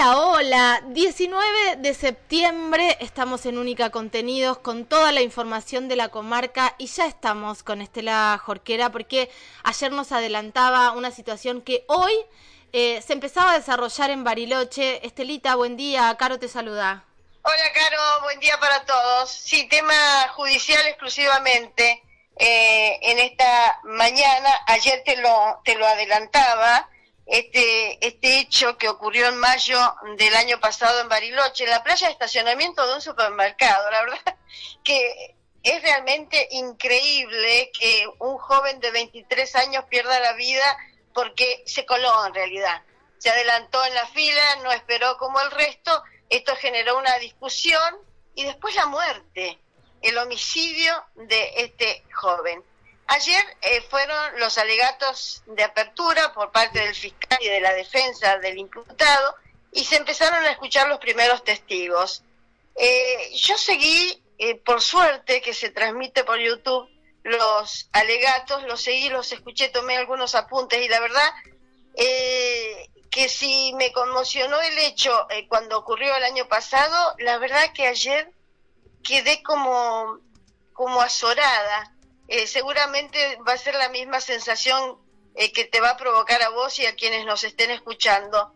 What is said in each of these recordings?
Hola, hola. 19 de septiembre estamos en Única Contenidos con toda la información de la comarca y ya estamos con Estela Jorquera porque ayer nos adelantaba una situación que hoy eh, se empezaba a desarrollar en Bariloche. Estelita, buen día. Caro te saluda. Hola, Caro. Buen día para todos. Sí, tema judicial exclusivamente. Eh, en esta mañana, ayer te lo, te lo adelantaba este, este hecho que ocurrió en mayo del año pasado en Bariloche, en la playa de estacionamiento de un supermercado. La verdad que es realmente increíble que un joven de 23 años pierda la vida porque se coló en realidad. Se adelantó en la fila, no esperó como el resto, esto generó una discusión y después la muerte, el homicidio de este joven. Ayer eh, fueron los alegatos de apertura por parte del fiscal y de la defensa del imputado y se empezaron a escuchar los primeros testigos. Eh, yo seguí, eh, por suerte, que se transmite por YouTube los alegatos, los seguí, los escuché, tomé algunos apuntes y la verdad que si me conmocionó el hecho cuando ocurrió el año pasado, la verdad que ayer quedé como, como azorada eh, seguramente va a ser la misma sensación eh, que te va a provocar a vos y a quienes nos estén escuchando.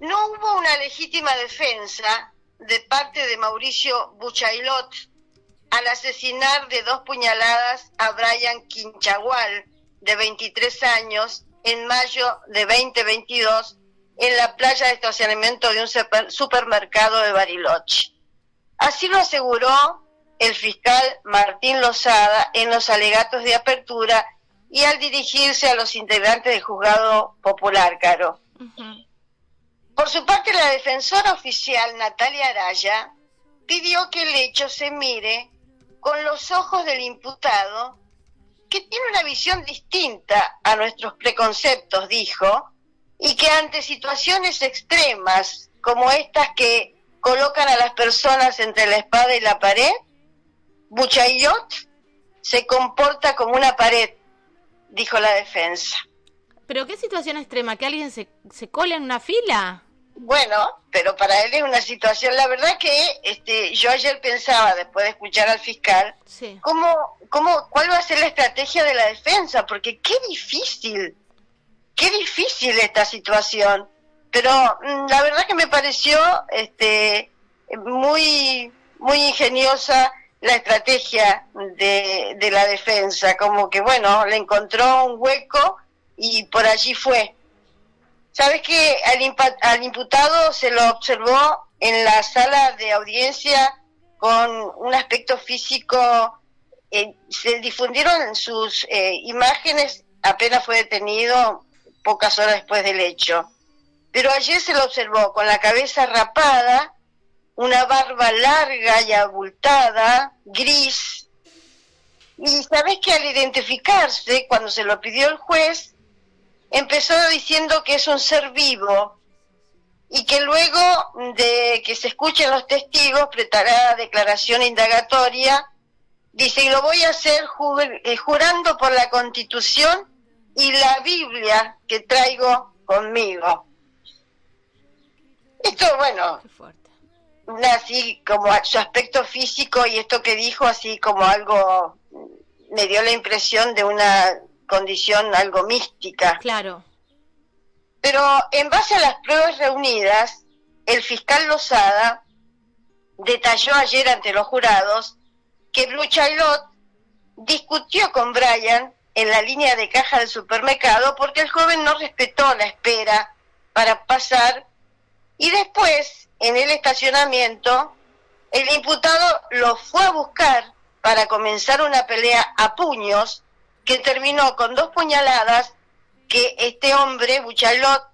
No hubo una legítima defensa de parte de Mauricio Buchailot al asesinar de dos puñaladas a Brian Quinchagual, de 23 años, en mayo de 2022, en la playa de estacionamiento de un supermercado de Bariloche. Así lo aseguró el fiscal Martín Lozada en los alegatos de apertura y al dirigirse a los integrantes del juzgado popular, Caro. Por su parte, la defensora oficial Natalia Araya pidió que el hecho se mire con los ojos del imputado, que tiene una visión distinta a nuestros preconceptos, dijo, y que ante situaciones extremas como estas que colocan a las personas entre la espada y la pared, Buchayot se comporta como una pared, dijo la defensa. ¿Pero qué situación extrema? ¿Que alguien se, se cola en una fila? Bueno, pero para él es una situación, la verdad que este, yo ayer pensaba, después de escuchar al fiscal, ¿cómo, cómo, cuál va a ser la estrategia de la defensa, porque qué difícil, qué difícil esta situación. Pero mm, la verdad que me pareció este, muy, muy ingeniosa la estrategia de, de la defensa, como que bueno, le encontró un hueco y por allí fue. ¿Sabes que al, al imputado se lo observó en la sala de audiencia con un aspecto físico? Eh, se difundieron sus eh, imágenes, apenas fue detenido pocas horas después del hecho. Pero ayer se lo observó con la cabeza rapada, una barba larga y abultada, gris. Y sabes que al identificarse, cuando se lo pidió el juez, empezó diciendo que es un ser vivo y que luego de que se escuchen los testigos prestará declaración indagatoria. Dice, y lo voy a hacer eh, jurando por la Constitución y la Biblia que traigo conmigo. Esto, bueno, así como su aspecto físico y esto que dijo así como algo me dio la impresión de una condición algo mística. Claro. Pero en base a las pruebas reunidas, el fiscal Lozada detalló ayer ante los jurados que Blue discutió con Brian en la línea de caja del supermercado porque el joven no respetó la espera para pasar y después en el estacionamiento, el imputado lo fue a buscar para comenzar una pelea a puños que terminó con dos puñaladas que este hombre, Buchalot,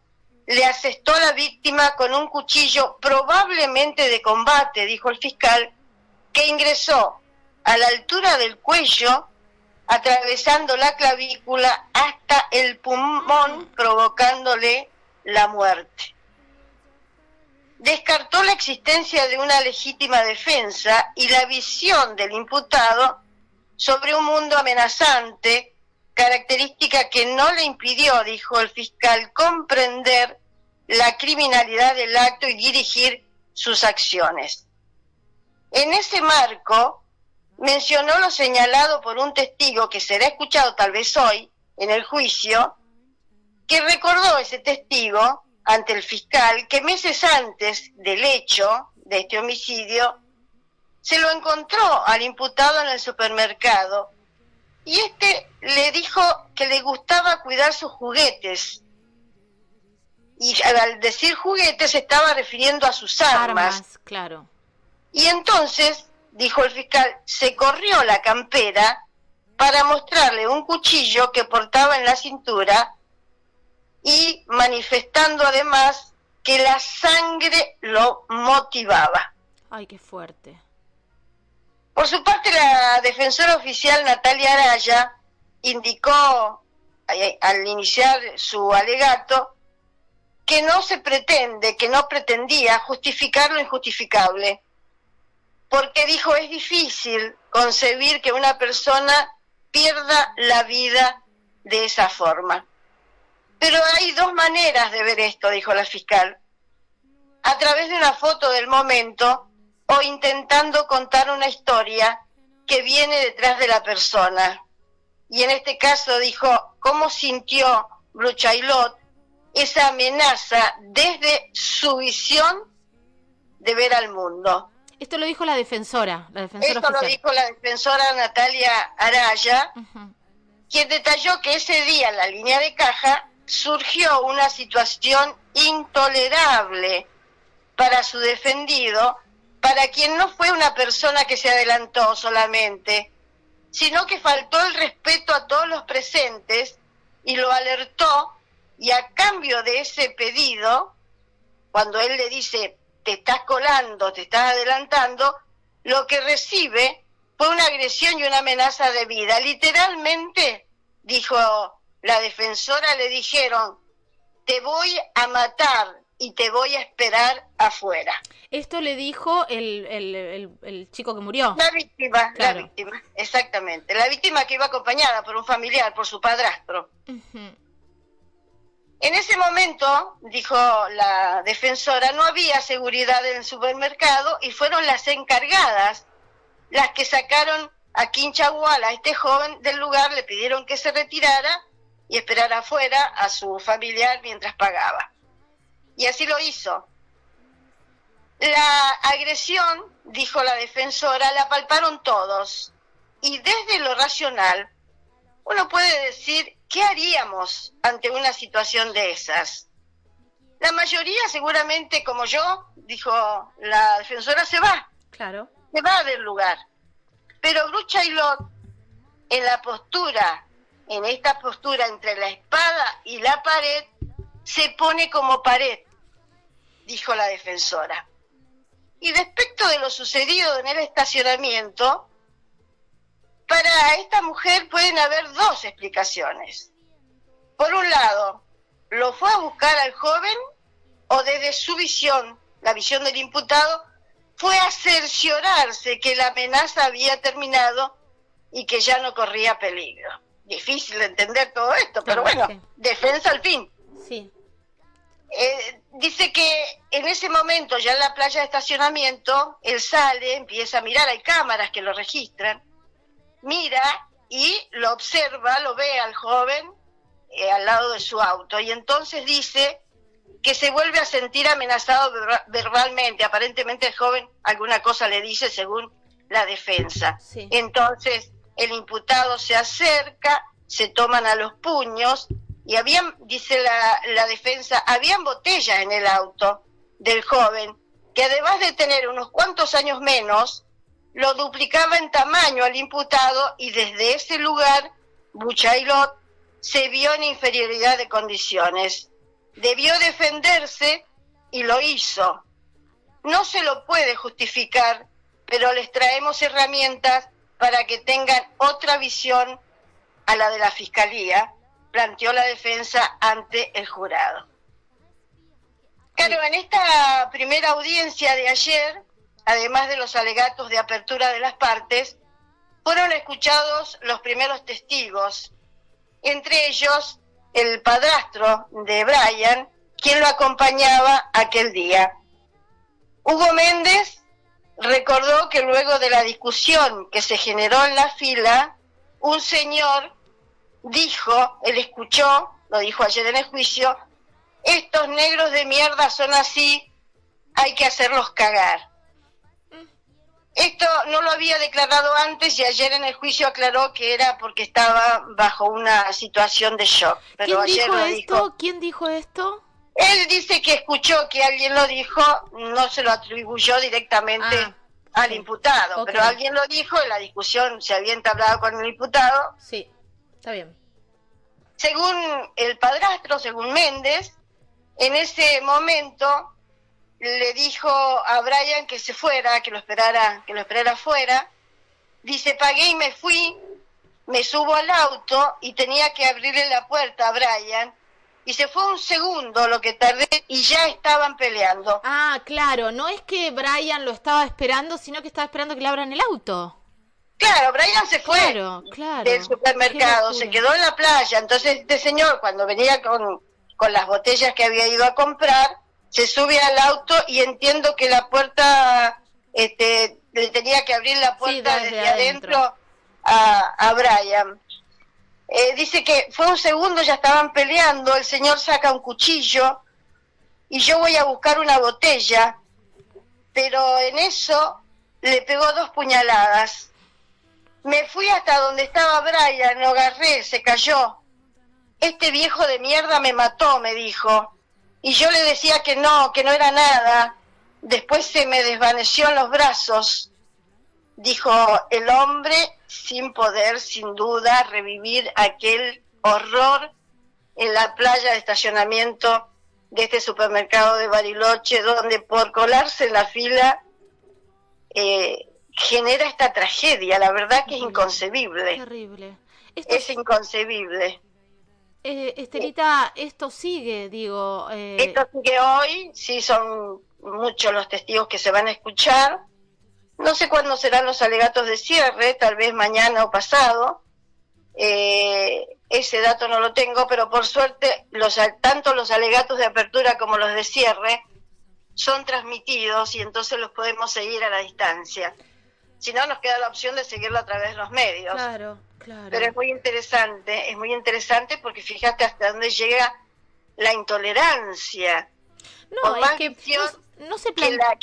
le asestó a la víctima con un cuchillo probablemente de combate, dijo el fiscal, que ingresó a la altura del cuello, atravesando la clavícula hasta el pulmón, provocándole la muerte descartó la existencia de una legítima defensa y la visión del imputado sobre un mundo amenazante, característica que no le impidió, dijo el fiscal, comprender la criminalidad del acto y dirigir sus acciones. En ese marco, mencionó lo señalado por un testigo que será escuchado tal vez hoy en el juicio, que recordó ese testigo ante el fiscal que meses antes del hecho de este homicidio se lo encontró al imputado en el supermercado y este le dijo que le gustaba cuidar sus juguetes. Y al decir juguetes se estaba refiriendo a sus armas. armas claro. Y entonces, dijo el fiscal, se corrió la campera para mostrarle un cuchillo que portaba en la cintura y manifestando además que la sangre lo motivaba. Ay, qué fuerte. Por su parte, la defensora oficial Natalia Araya indicó eh, al iniciar su alegato que no se pretende, que no pretendía justificar lo injustificable, porque dijo es difícil concebir que una persona pierda la vida de esa forma. Pero hay dos maneras de ver esto, dijo la fiscal. A través de una foto del momento o intentando contar una historia que viene detrás de la persona. Y en este caso dijo cómo sintió Bruchailot esa amenaza desde su visión de ver al mundo. Esto lo dijo la defensora, la defensora Esto lo dijo la defensora Natalia Araya, quien detalló que ese día en la línea de caja surgió una situación intolerable para su defendido para quien no fue una persona que se adelantó solamente, sino que faltó el respeto a todos los presentes y lo alertó y a cambio de ese pedido, cuando él le dice, te estás colando, te estás adelantando, lo que recibe fue una agresión y una amenaza de vida. Literalmente, dijo la defensora, le dijeron, te voy a matar, y te voy a esperar afuera. Esto le dijo el, el, chico que murió. La víctima, la víctima, exactamente. La víctima que iba acompañada por un familiar, por su padrastro. En ese momento, dijo la defensora, no había seguridad en el supermercado y fueron las encargadas las que sacaron a Quinchagual, a este joven del lugar, le pidieron que se retirara y esperara afuera a su familiar mientras pagaba y así lo hizo. La agresión, dijo la defensora, la palparon todos y desde lo racional uno puede decir, ¿qué haríamos ante una situación de esas? La mayoría seguramente, como yo, dijo la defensora, se va. Claro. Se va del lugar. Pero Brucha y Lot, en la postura, en esta postura entre la espada y la pared, se pone como pared dijo la defensora. Y respecto de lo sucedido en el estacionamiento, para esta mujer pueden haber dos explicaciones. Por un lado, lo fue a buscar al joven o desde su visión, la visión del imputado, fue a cerciorarse que la amenaza había terminado y que ya no corría peligro. Difícil de entender todo esto, pero bueno, defensa al fin. Sí. Eh, dice que en ese momento, ya en la playa de estacionamiento, él sale, empieza a mirar, hay cámaras que lo registran, mira y lo observa, lo ve al joven eh, al lado de su auto y entonces dice que se vuelve a sentir amenazado verbalmente. Aparentemente el joven alguna cosa le dice según la defensa. Entonces el imputado se acerca, se toman a los puños y habían, dice la, defensa, habían botellas en el auto del joven, que además de tener unos cuantos años menos, lo duplicaba en tamaño al imputado y desde ese lugar Buchailot se vio en inferioridad de condiciones. Debió defenderse y lo hizo. No se lo puede justificar, pero les traemos herramientas para que tengan otra visión a la de la Fiscalía planteó la defensa ante el jurado. Claro, en esta primera audiencia de ayer, además de los alegatos de apertura de las partes, fueron escuchados los primeros testigos, entre ellos el padrastro de Brian, quién lo acompañaba aquel día. Hugo Méndez recordó que luego de la discusión que se generó en la fila, un señor dijo, él escuchó, lo dijo ayer en el juicio, estos negros de mierda son así, hay que hacerlos cagar. Esto no lo había declarado antes y ayer en el juicio aclaró que era porque estaba bajo una situación de shock. Pero ¿Quién dijo esto? ¿Quién dijo esto? Él dice que escuchó que alguien lo dijo, no se lo atribuyó directamente ah, al imputado, pero alguien lo dijo, en la discusión se había entablado con el imputado. Sí, está bien. Según el padrastro, según Méndez, en ese momento le dijo a Brian que se fuera, que lo esperara, que lo esperara afuera. Dice, pagué y me fui, me subo al auto y tenía que abrirle la puerta a Brian. Y se fue un segundo lo que tardé y ya estaban peleando. Ah, claro, no es que Brian lo estaba esperando, sino que estaba esperando que le abran el auto. Claro, Brian se fue del supermercado, se quedó en la playa. Entonces este señor, cuando venía con, con las botellas que había ido a comprar, se sube al auto y entiendo que la puerta, este, le tenía que abrir la puerta desde, adentro, a, a Brian. Eh, dice que fue un segundo, ya estaban peleando, el señor saca un cuchillo y yo voy a buscar una botella, pero en eso le pegó dos puñaladas. Me fui hasta donde estaba Brian, lo agarré, se cayó. Este viejo de mierda me mató, me dijo. Y yo le decía que no, que no era nada. Después se me desvaneció en los brazos. Dijo el hombre sin poder, sin duda, revivir aquel horror en la playa de estacionamiento de este supermercado de Bariloche, donde por colarse en la fila eh, genera esta tragedia. La verdad que es inconcebible. Terrible. Es inconcebible. Eh, Estelita, esto sigue, digo. Eh... Esto sigue hoy, sí, son muchos los testigos que se van a escuchar. No sé cuándo serán los alegatos de cierre, tal vez mañana o pasado. Eh, ese dato no lo tengo, pero por suerte los, tanto los alegatos de apertura como los de cierre son transmitidos y entonces los podemos seguir a la distancia. Si no, nos queda la opción de seguirlo a través de los medios. Claro. Pero es muy interesante, es muy interesante porque fíjate hasta dónde llega la intolerancia. No, es que no, se que, la,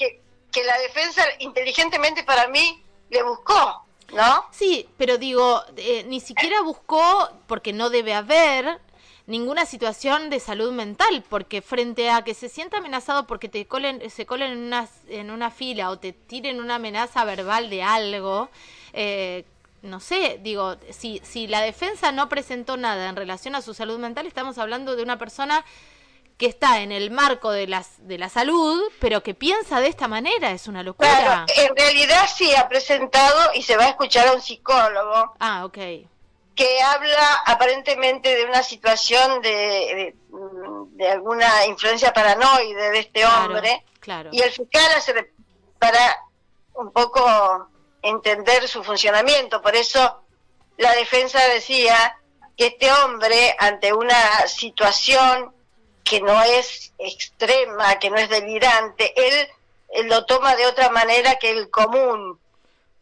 que, la defensa inteligentemente para mí le buscó, ¿no? Sí, pero digo, eh, ni siquiera buscó, porque no debe haber ninguna situación de salud mental, porque frente a que se sienta amenazado porque te colen, se colen en una, en una fila o te tiren una amenaza verbal de algo, eh, no sé, digo, si, si la defensa no presentó nada en relación a su salud mental, estamos hablando de una persona que está en el marco de, las, de la salud, pero que piensa de esta manera, es una locura. Claro, en realidad sí ha presentado y se va a escuchar a un psicólogo. Ah, ok. Que habla aparentemente de una situación de, de, alguna influencia paranoide de este hombre. Claro. Y el fiscal hace para un poco entender su funcionamiento. Por eso la defensa decía que este hombre, ante una situación que no es extrema, que no es delirante, él, lo toma de otra manera que el común.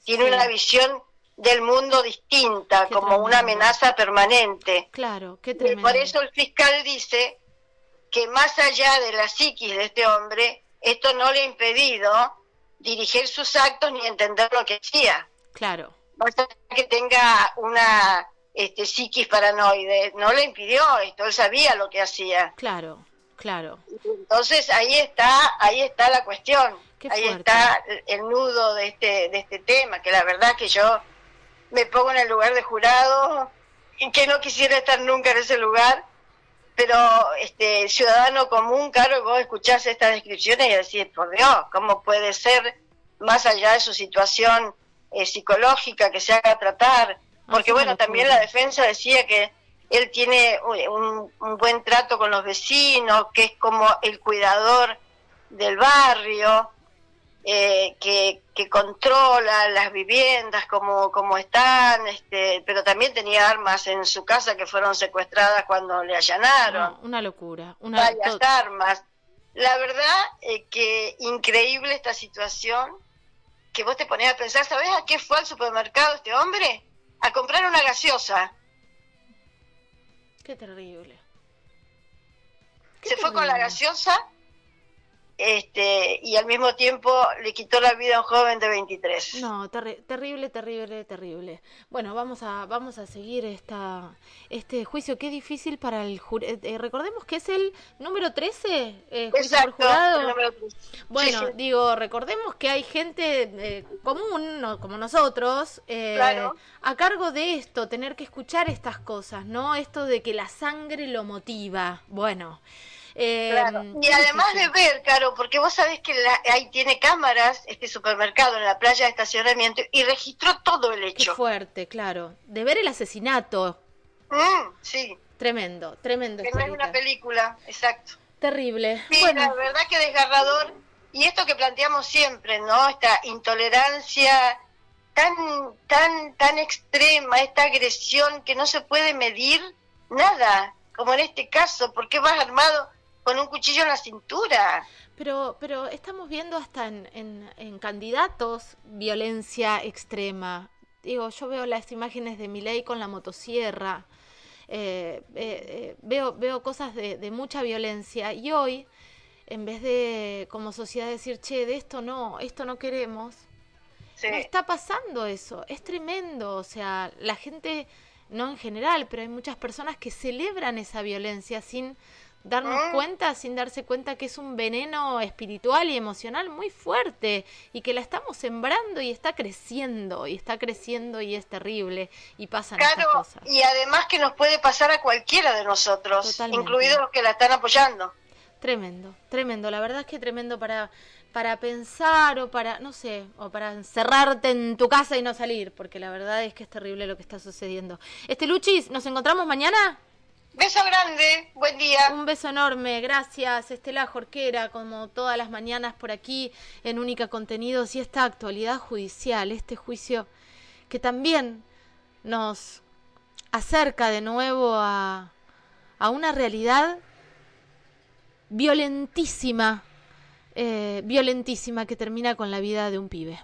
Tiene una visión del mundo distinta, como una amenaza permanente. Claro, qué Y por eso el fiscal dice que más allá de la psiquis de este hombre, esto no le ha impedido dirigir sus actos ni entender lo que hacía. Claro. Basta que tenga una este, psiquis paranoide, no le impidió esto, él sabía lo que hacía. Claro, claro. Entonces ahí está, ahí está la cuestión, ahí está el nudo de este, de este tema, que la verdad que yo me pongo en el lugar de jurado que no quisiera estar nunca en ese lugar, pero este ciudadano común, claro, vos escuchás estas descripciones y decís, por Dios, ¿cómo puede ser más allá de su situación eh, psicológica que se haga tratar? Porque bueno, también la defensa decía que él tiene un, buen trato con los vecinos, que es como el cuidador del barrio. eh, que, que, controla las viviendas como, como están, este, pero también tenía armas en su casa que fueron secuestradas cuando le allanaron. una locura. Una, varias armas. La verdad es que increíble esta situación, que vos te ponías a pensar, ¿sabés a qué fue al supermercado este hombre? A comprar una gaseosa. Qué terrible. Se fue con la gaseosa este, y al mismo tiempo le quitó la vida a un joven de 23. No, terrible, terrible, terrible. Bueno, vamos a, vamos a seguir esta, este juicio. Qué difícil para el jurado. Eh, eh, recordemos que es el número 13, eh, Exacto, El número 13. Bueno, digo, recordemos que hay gente eh, común, no, como nosotros, a cargo de esto, tener que escuchar estas cosas, ¿no? Esto de que la sangre lo motiva. Bueno. Em, y además de ver, Caro, porque vos sabés que ahí tiene cámaras, este supermercado en la playa de estacionamiento, y registró todo el hecho. Qué fuerte, claro. De ver el asesinato. Mm, sí. Tremendo, tremendo. Que no es una película, exacto. Terrible. Sí, la verdad que desgarrador. Y esto que planteamos siempre, ¿no? Esta intolerancia tan, tan, tan extrema, esta agresión que no se puede medir nada, como en este caso, porque vas armado con un cuchillo en la cintura. Pero, pero estamos viendo hasta en, en, candidatos violencia extrema. Digo, yo veo las imágenes de Milei con la motosierra, eh, eh, eh, veo, veo cosas de, de, mucha violencia y hoy, en vez de como sociedad decir, che, de esto no, esto no queremos, no está pasando eso, es tremendo, o sea, la gente, no en general, pero hay muchas personas que celebran esa violencia sin darnos ah. cuenta sin darse cuenta que es un veneno espiritual y emocional muy fuerte y que la estamos sembrando y está creciendo y está creciendo y es terrible y pasan claro, cosas. Y además que nos puede pasar a cualquiera de nosotros, incluidos los que la están apoyando. Tremendo, tremendo, la verdad es que tremendo para para pensar o para, no sé, o para encerrarte en tu casa y no salir, porque la verdad es que es terrible lo que está sucediendo. Este Luchis, ¿nos encontramos mañana? Beso grande, buen día. Un beso enorme, gracias Estela Jorquera, como todas las mañanas por aquí en Única Contenidos y esta actualidad judicial, este juicio que también nos acerca de nuevo a, a una realidad violentísima, eh, violentísima que termina con la vida de un pibe.